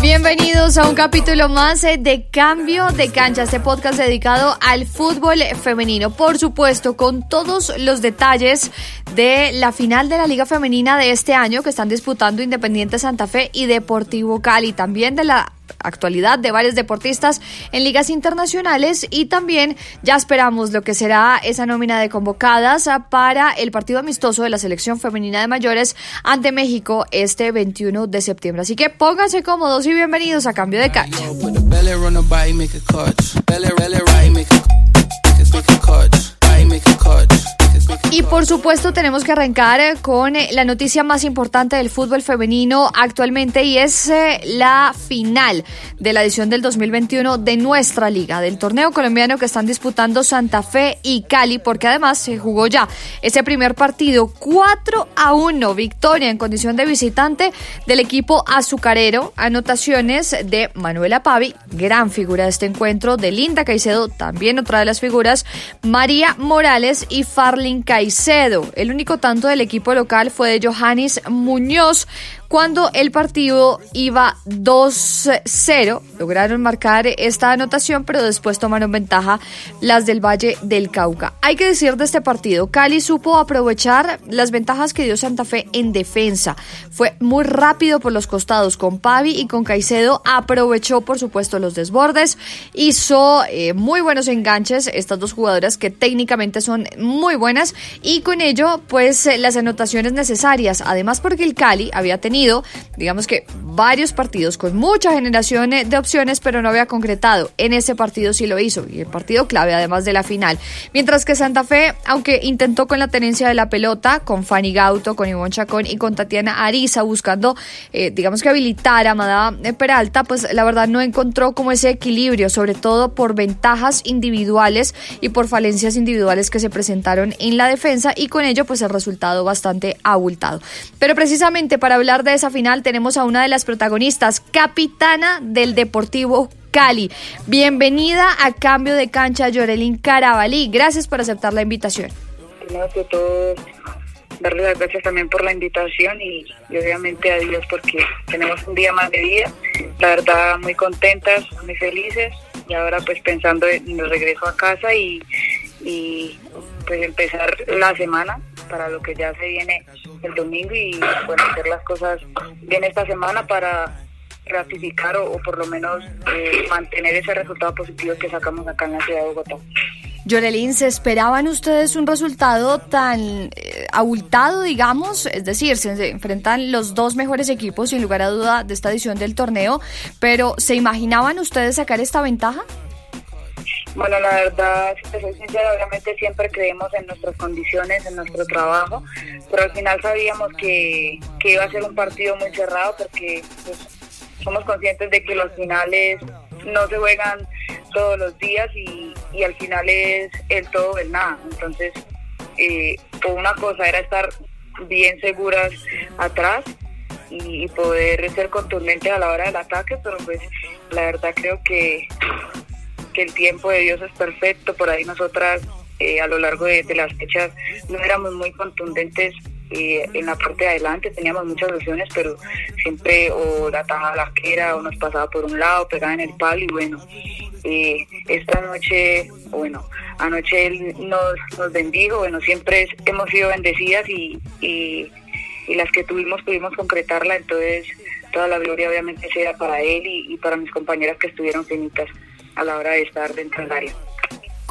Bienvenidos a un capítulo más eh, de Cambio de Cancha, este podcast dedicado al fútbol femenino. Por supuesto, con todos los detalles de la final de la Liga Femenina de este año que están disputando Independiente Santa Fe y Deportivo Cali. También de la actualidad de varios deportistas en ligas internacionales y también ya esperamos lo que será esa nómina de convocadas para el partido amistoso de la selección femenina de mayores ante México este 21 de septiembre. Así que pónganse cómodos y bienvenidos a Cambio de Cancha. Y por supuesto tenemos que arrancar eh, con eh, la noticia más importante del fútbol femenino actualmente y es eh, la final de la edición del 2021 de nuestra liga, del torneo colombiano que están disputando Santa Fe y Cali, porque además se jugó ya ese primer partido 4 a 1, victoria en condición de visitante del equipo azucarero, anotaciones de Manuela Pavi, gran figura de este encuentro, de Linda Caicedo, también otra de las figuras, María Morales y Farlin Caicedo. El único tanto del equipo local fue de Johannes Muñoz, cuando el partido iba 2-0. Lograron marcar esta anotación, pero después tomaron ventaja las del Valle del Cauca. Hay que decir de este partido, Cali supo aprovechar las ventajas que dio Santa Fe en defensa. Fue muy rápido por los costados con Pavi y con Caicedo. Aprovechó, por supuesto, los desbordes. Hizo eh, muy buenos enganches estas dos jugadoras que técnicamente son muy buenas y con ello, pues las anotaciones necesarias. Además, porque el Cali había tenido digamos que, varios partidos con mucha generación de opciones, pero no había concretado. En ese partido sí lo hizo, y el partido clave, además de la final. Mientras que Santa Fe, aunque intentó con la tenencia de la pelota, con Fanny Gauto, con Ivonne Chacón y con Tatiana Ariza, buscando, eh, digamos que habilitar a Amada Peralta, pues la verdad no encontró como ese equilibrio, sobre todo por ventajas individuales y por falencias individuales que se presentaron en la defensa, y con ello, pues el resultado bastante abultado. Pero precisamente para hablar de esa final tenemos a una de las protagonistas, capitana del Deportivo Cali. Bienvenida a Cambio de Cancha, Yorelín Carabalí. Gracias por aceptar la invitación. Primero que todo, darle las gracias también por la invitación y, obviamente a Dios porque tenemos un día más de vida. La verdad, muy contentas, muy felices y ahora pues pensando en el regreso a casa y, y pues empezar la semana para lo que ya se viene el domingo y bueno, hacer las cosas bien esta semana para ratificar o, por lo menos eh, mantener ese resultado positivo que sacamos acá en la ciudad de Bogotá. Yorelín, ¿se esperaban ustedes un resultado tan eh, abultado, digamos? Es decir, se enfrentan los dos mejores equipos, sin lugar a duda, de esta edición del torneo, pero ¿se imaginaban ustedes sacar esta ventaja? Bueno, la verdad, si te soy sincera, obviamente siempre creemos en nuestras condiciones, en nuestro trabajo, pero al final sabíamos que, iba a ser un partido muy cerrado porque pues, somos conscientes de que los finales no se juegan todos los días y, al final es el todo el nada. Entonces, eh, una cosa era estar bien seguras atrás y, y poder ser contundentes a la hora del ataque, pero pues la verdad creo que que el tiempo de Dios es perfecto, por ahí nosotras eh, a lo largo de, las fechas no éramos muy contundentes eh, en la parte de adelante teníamos muchas opciones, pero siempre o la tajaba la arquera o nos pasaba por un lado, pegaba en el palo y bueno, eh, esta noche, bueno, anoche él nos, nos bendijo, bueno, siempre hemos sido bendecidas y, y, las que tuvimos pudimos concretarla, entonces toda la gloria obviamente sea para él y para mis compañeras que estuvieron finitas a la hora de estar dentro del área.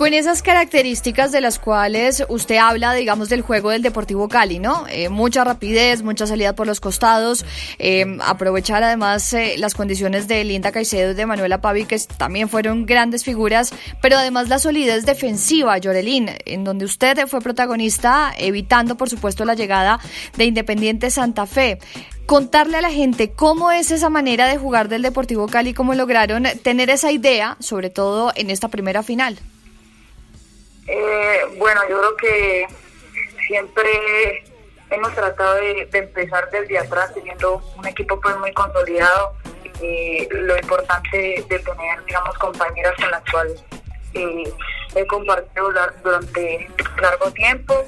Con esas características de las cuales usted habla, digamos, del juego del Deportivo Cali, ¿no? Eh, mucha rapidez, mucha salida por los costados, eh, aprovechar además eh, las condiciones de Linda Caicedo y de Manuela Pavi, que también fueron grandes figuras, pero además la solidez defensiva, Llorelín, en donde usted fue protagonista, evitando, por supuesto, la llegada de Independiente Santa Fe contarle a la gente cómo es esa manera de jugar del Deportivo Cali, cómo lograron tener esa idea, sobre todo en esta primera final. Eh, bueno, yo creo que siempre hemos tratado de, empezar desde atrás teniendo un equipo pues muy consolidado. Eh, lo importante de, tener, digamos, compañeras con las cuales eh, he compartido durante largo tiempo,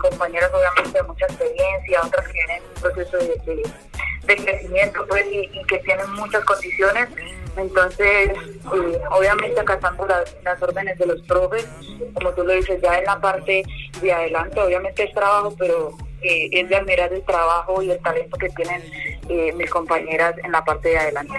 compañeras obviamente de mucha experiencia, otras que vienen en un proceso de, crecimiento pues, y que tienen muchas condiciones entonces, eh, obviamente acatando las órdenes de los profes, como tú lo dices, ya en la parte de adelante, obviamente es trabajo, pero eh, es de admirar el trabajo y el talento que tienen eh, mis compañeras en la parte de adelante.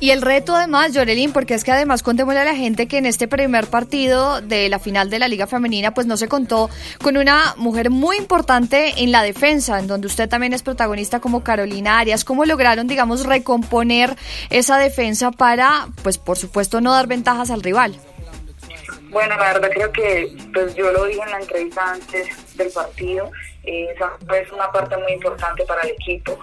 Y el reto además, Yorelín, porque es que además contémosle a la gente que en este primer partido de la final de la Liga Femenina, pues no se contó con una mujer muy importante en la defensa, en donde usted también es protagonista como Carolina Arias. ¿Cómo lograron, digamos, recomponer esa defensa para, pues por supuesto, no dar ventajas al rival? Bueno, la verdad creo que, pues yo lo dije en la entrevista antes del partido, es una parte muy importante para el equipo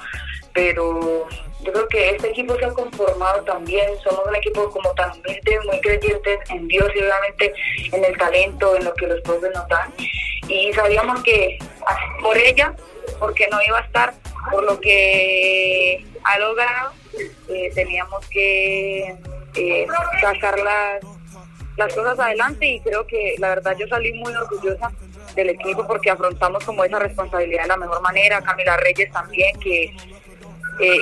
pero yo creo que este equipo se ha conformado también, somos un equipo como tan humilde, muy creyentes en Dios y obviamente en el talento, en lo que los profes nos dan. Y sabíamos que por ella, porque no iba a estar, por lo que ha logrado, eh, teníamos que eh, sacar las, las cosas adelante y creo que la verdad yo salí muy orgullosa del equipo porque afrontamos como esa responsabilidad de la mejor manera. Camila Reyes también, que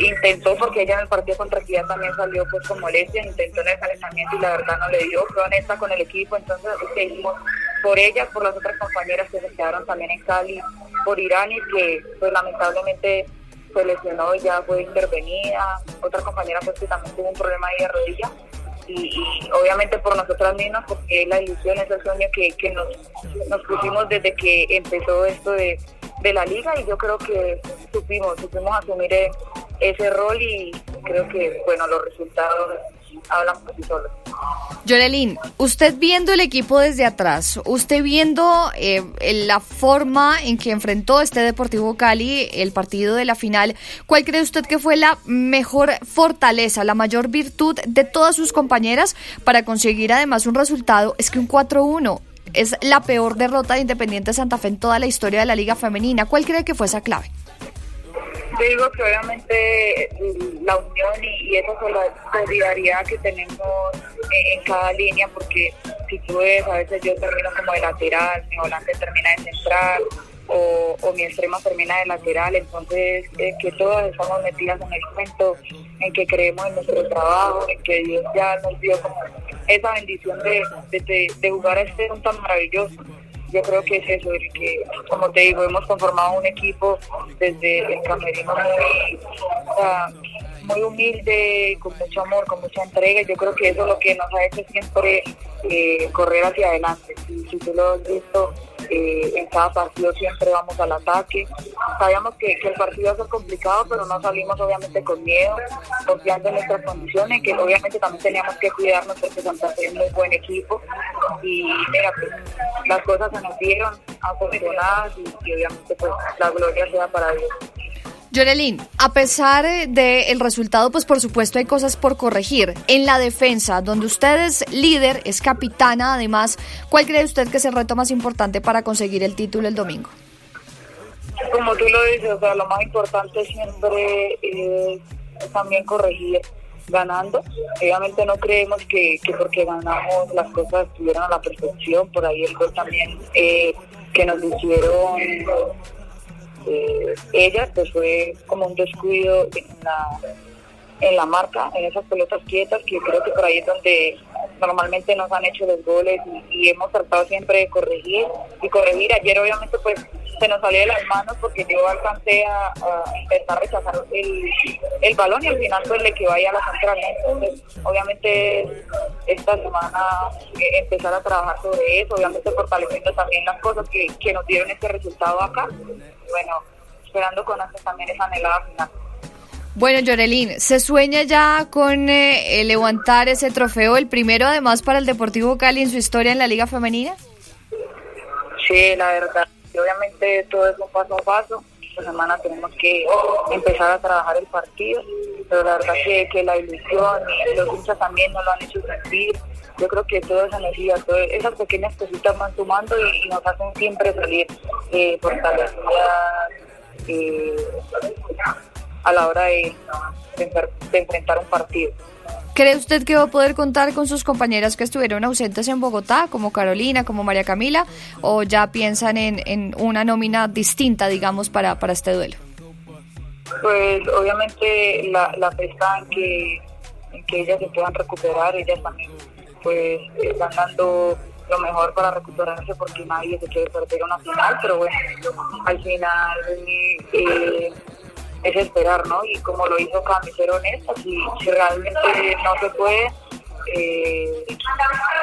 intentó, porque ella en el partido contra Equidad también salió pues con molestias, intentó en el calentamiento y la verdad no le dio, fue honesta con el equipo, entonces seguimos por ella, por las otras compañeras que se quedaron también en Cali, por Irani, que pues lamentablemente se lesionó y ya fue intervenida, otra compañera pues que también tuvo un problema ahí de rodilla. Y, obviamente por nosotras mismas, porque la ilusión, es el sueño que, que nos, nos pusimos desde que empezó esto de, de la liga y yo creo que supimos, supimos asumir ese rol y creo que, bueno, los resultados hablan por sí solos. Usted viendo el equipo desde atrás, usted viendo eh, la forma en que enfrentó este Deportivo Cali el partido de la final, ¿cuál cree usted que fue la mejor fortaleza, la mayor virtud de todas sus compañeras para conseguir además un resultado? Es que un 4-1 es la peor derrota de Independiente Santa Fe en toda la historia de la Liga Femenina. ¿Cuál cree que fue esa clave? Yo digo que obviamente la unión y, esa solidaridad que tenemos en cada línea, porque si tú ves, a veces yo termino como de lateral, mi volante termina de central, o, mi extrema termina de lateral, entonces eh, que todas estamos metidas en el cuento, en que creemos en nuestro trabajo, en que Dios ya nos dio como esa bendición de, de, jugar a este tan maravilloso. Yo creo que es eso, que, como te digo, hemos conformado un equipo desde el camerino muy, muy humilde, con mucho amor, con mucha entrega. Yo creo que eso es lo que nos ha hecho siempre eh, correr hacia adelante. Si, tú lo has visto, eh, en cada partido siempre vamos al ataque. Sabíamos que, el partido va a ser complicado, pero no salimos obviamente con miedo, confiando en nuestras condiciones, que obviamente también teníamos que cuidarnos porque Santa Fe es muy buen equipo. Y mira, pues, las cosas se nos dieron afortunadas y, y obviamente pues la gloria sea para Dios. Yorelín, a pesar del resultado, pues por supuesto hay cosas por corregir. En la defensa, donde usted es líder, es capitana además, ¿cuál cree usted que es el reto más importante para conseguir el título el domingo? Como tú lo dices, o sea, lo más importante siempre es también corregir ganando. Obviamente no creemos que, porque ganamos las cosas estuvieran a la perfección, por ahí el gol también eh, que nos hicieron eh, ella pues fue como un descuido en la, en la marca, en esas pelotas quietas, que creo que por ahí es donde normalmente nos han hecho los goles y, hemos tratado siempre de corregir y corregir. Ayer obviamente pues se nos salió de las manos porque yo alcancé a, a intentar rechazar el, el balón y al final pues le quedó ahí a la central. Entonces, obviamente esta semana eh, empezar a trabajar sobre eso, obviamente fortaleciendo también las cosas que, que nos dieron este resultado acá. Bueno, esperando con ansias también esa anhelada final. Bueno, Yorelín, ¿se sueña ya con eh, eh, levantar ese trofeo, el primero además para el Deportivo Cali en su historia en la Liga Femenina? Sí, la verdad. Obviamente todo es un paso a paso. Esta semana tenemos que empezar a trabajar el partido, pero la verdad que, que la ilusión y los hinchas también nos lo han hecho sentir. Yo creo que toda esa energía, todas esas pequeñas cositas van sumando y, y nos hacen siempre salir eh, fortalecidas eh, a la hora de, de enfrentar un partido. ¿Cree usted que va a poder contar con sus compañeras que estuvieron ausentes en Bogotá, como Carolina, como María Camila, o ya piensan en, en una nómina distinta, digamos, para, para este duelo? Pues obviamente la, la está en que, en que ellas se puedan recuperar, ellas también pues están dando lo mejor para recuperarse porque nadie se quiere perder una final, pero bueno, al final eh, es esperar, ¿no? Y como lo hizo Cami, ser honesta, si, realmente no se puede, eh,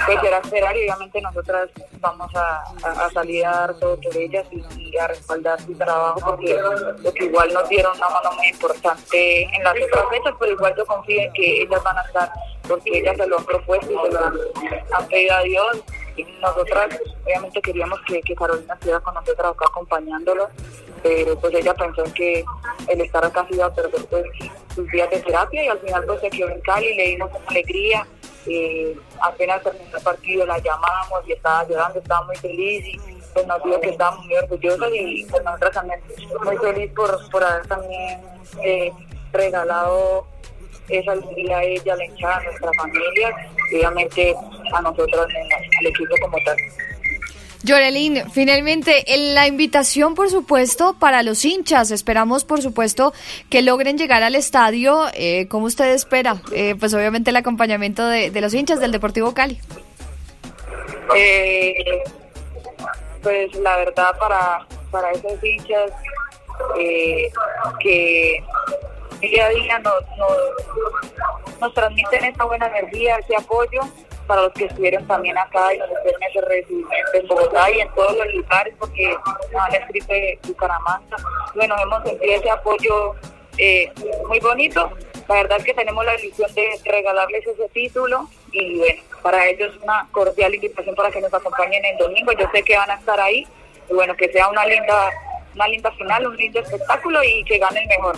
pues será esperar y obviamente nosotras vamos a, a- salir a dar todo por ellas y, a respaldar su trabajo porque, porque igual nos dieron una mano muy importante en las otras pero igual yo confío en que ellas van a estar porque ellas se lo han propuesto y se lo han, pedido a Dios y nosotras obviamente queríamos que, que Carolina estuviera con nosotras acá acompañándolos pero pues ella pensó en que el estar acá se iba a perder pues, sus días de terapia y al final pues se quedó en Cali, le dimos una alegría, eh, apenas terminó el partido la llamamos y estaba llorando, estaba muy feliz y pues nos dijo que estaba muy orgullosa y pues nosotros también muy feliz por, por haber también eh, regalado esa alegría a ella, a la hinchada, a nuestra familia y obviamente a nosotros, al equipo como tal. Yorelín, finalmente en la invitación, por supuesto, para los hinchas. Esperamos, por supuesto, que logren llegar al estadio. Eh, ¿Cómo usted espera? Eh, pues obviamente el acompañamiento de, los hinchas del Deportivo Cali. Eh, pues la verdad para, para esos hinchas eh, que día a día nos, nos, nos transmiten esa buena energía, ese apoyo, para los que estuvieron también acá y nos estuvieron ese recibimiento en Bogotá y en todos los lugares, porque nos han escrito de Bucaramanga. Bueno, hemos sentido ese apoyo eh, muy bonito. La verdad es que tenemos la ilusión de regalarles ese título y bueno, para ellos una cordial invitación para que nos acompañen el domingo. Yo sé que van a estar ahí y bueno, que sea una linda, una linda final, un lindo espectáculo y que gane el mejor.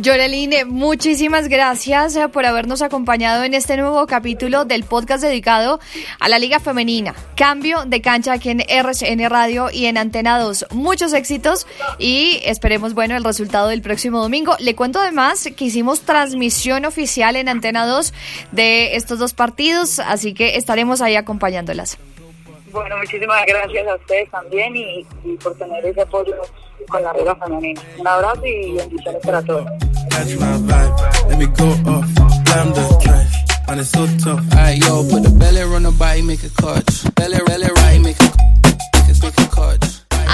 Yoreline, muchísimas gracias eh, por habernos acompañado en este nuevo capítulo del podcast dedicado a la Liga Femenina. Cambio de cancha aquí en RCN Radio y en Antena 2. Muchos éxitos y esperemos, bueno, el resultado del próximo domingo. Le cuento además que hicimos transmisión oficial en Antena 2 de estos dos partidos, así que estaremos ahí acompañándolas. Bueno, muchísimas gracias a ustedes también y, y por tener ese apoyo con la Liga Femenina. Un abrazo y bendiciones para todos. Catch my vibe. Let me go off. Blam the trash. And it's so tough. Alright, yo, put the belly on the body, make a clutch. Belly, belly, right, make a,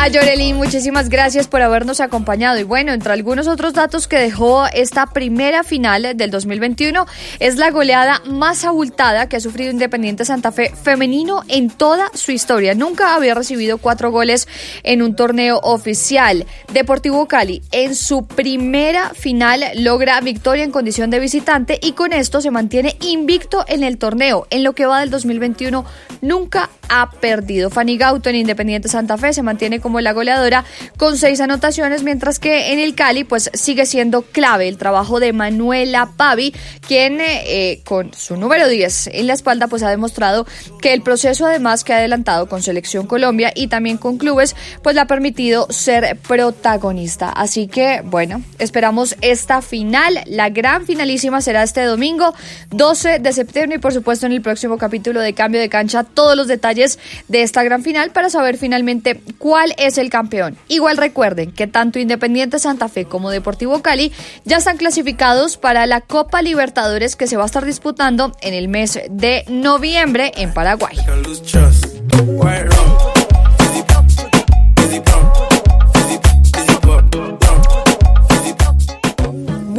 A muchísimas gracias por habernos acompañado. Y bueno, entre algunos otros datos que dejó esta primera final del 2021, es la goleada más abultada que ha sufrido Independiente Santa Fe femenino en toda su historia. Nunca había recibido cuatro goles en un torneo oficial. Deportivo Cali, en su primera final, logra victoria en condición de visitante y con esto se mantiene invicto en el torneo. En lo que va del 2021, nunca ha perdido. Fanny Gauto en Independiente Santa Fe se mantiene como la goleadora con seis anotaciones, mientras que en el Cali pues sigue siendo clave el trabajo de Manuela Pavi, quien eh, con su número 10 en la espalda pues ha demostrado que el proceso además que ha adelantado con Selección Colombia y también con clubes pues le ha permitido ser protagonista. Así que bueno, esperamos esta final, la gran finalísima será este domingo 12 de septiembre y por supuesto en el próximo capítulo de Cambio de Cancha todos los detalles de esta gran final para saber finalmente cuál es el campeón. Igual recuerden que tanto Independiente Santa Fe como Deportivo Cali ya están clasificados para la Copa Libertadores que se va a estar disputando en el mes de noviembre en Paraguay.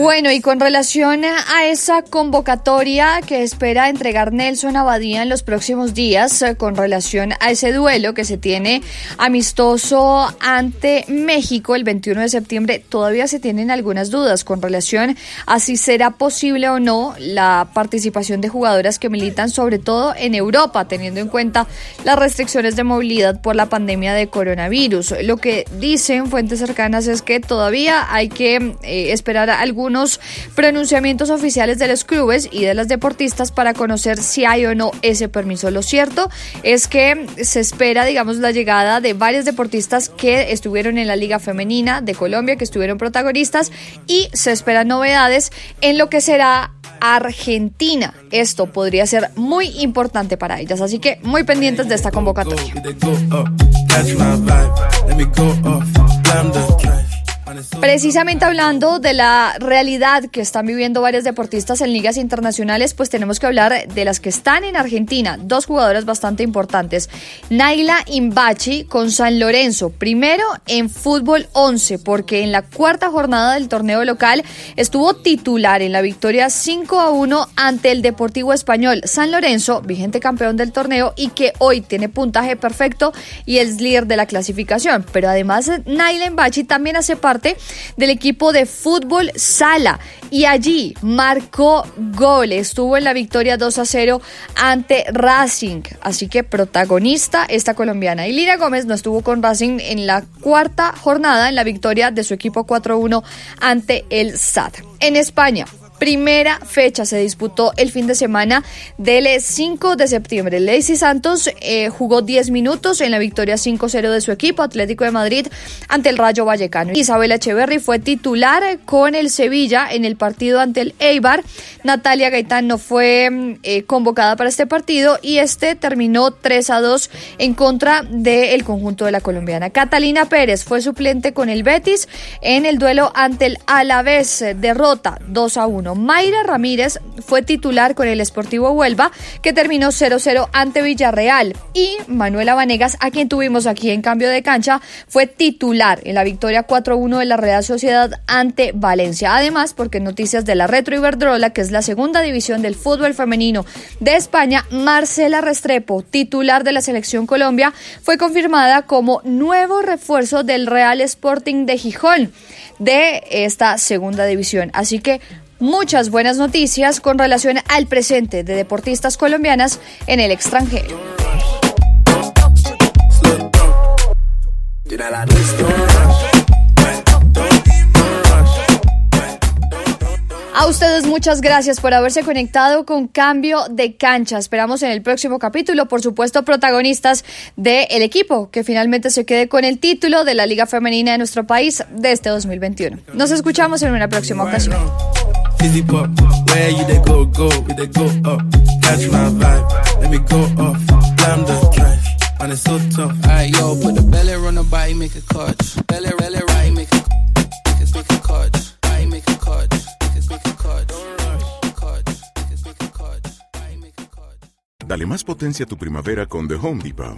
Bueno, y con relación a esa convocatoria que espera entregar Nelson Abadía en los próximos días, eh, con relación a ese duelo que se tiene amistoso ante México el 21 de septiembre, todavía se tienen algunas dudas con relación a si será posible o no la participación de jugadoras que militan sobre todo en Europa, teniendo en cuenta las restricciones de movilidad por la pandemia de coronavirus. Lo que dicen fuentes cercanas es que todavía hay que eh, esperar algún pronunciamientos oficiales de los clubes y de las deportistas para conocer si hay o no ese permiso. Lo cierto es que se espera, digamos, la llegada de varios deportistas que estuvieron en la Liga Femenina de Colombia, que estuvieron protagonistas, y se esperan novedades en lo que será Argentina. Esto podría ser muy importante para ellas, así que muy pendientes de esta convocatoria. Precisamente hablando de la realidad que están viviendo varios deportistas en ligas internacionales, pues tenemos que hablar de las que están en Argentina, dos jugadoras bastante importantes. Naila Imbachi con San Lorenzo, primero en fútbol 11, porque en la cuarta jornada del torneo local estuvo titular en la victoria 5 a 1 ante el Deportivo Español San Lorenzo, vigente campeón del torneo y que hoy tiene puntaje perfecto y es líder de la clasificación. Pero además Naila Imbachi también hace parte del equipo de fútbol Sala y allí marcó goles. Estuvo en la victoria 2 a 0 ante Racing, así que protagonista esta colombiana. Y Lira Gómez no estuvo con Racing en la cuarta jornada en la victoria de su equipo 4-1 ante el SAT. En España, primera fecha se disputó el fin de semana del 5 de septiembre. Lacey Santos eh, jugó 10 minutos en la victoria 5-0 de su equipo Atlético de Madrid ante el Rayo Vallecano. Isabel Echeverry fue titular con el Sevilla en el partido ante el Eibar. Natalia Gaitán no fue mm, eh, convocada para este partido y este terminó 3 a 2 en contra del conjunto de la colombiana. Catalina Pérez fue suplente con el Betis en el duelo ante el Alavés. Derrota 2 a 1. Mayra Ramírez fue titular con el Sportivo Huelva, que terminó 0-0 ante Villarreal. Y Manuela Vanegas, a quien tuvimos aquí en cambio de cancha, fue titular en la victoria 4-1 de la Real Sociedad ante Valencia. Además, porque noticias de la Retro Iberdrola, que es la segunda división del fútbol femenino de España, Marcela Restrepo, titular de la Selección Colombia, fue confirmada como nuevo refuerzo del Real Sporting de Gijón de esta segunda división. Así que muchas buenas noticias con relación al presente de deportistas colombianas en el extranjero. A ustedes muchas gracias por haberse conectado con Cambio de Cancha. Esperamos en el próximo capítulo, por supuesto, protagonistas del equipo que finalmente se quede con el título de la Liga Femenina de nuestro país de este 2021. Nos escuchamos en una próxima ocasión. Fizzy pop, where you they go, go, we they go up. Catch my vibe, let me go off. Slam the trash, man, it's so tough. Alright, yo, put the belly on the body, make a catch. Belly, belly, right, make a, make a, make a catch. Right, make a catch. Make a, make a catch. Dale más potencia a tu primavera con The Home Depot.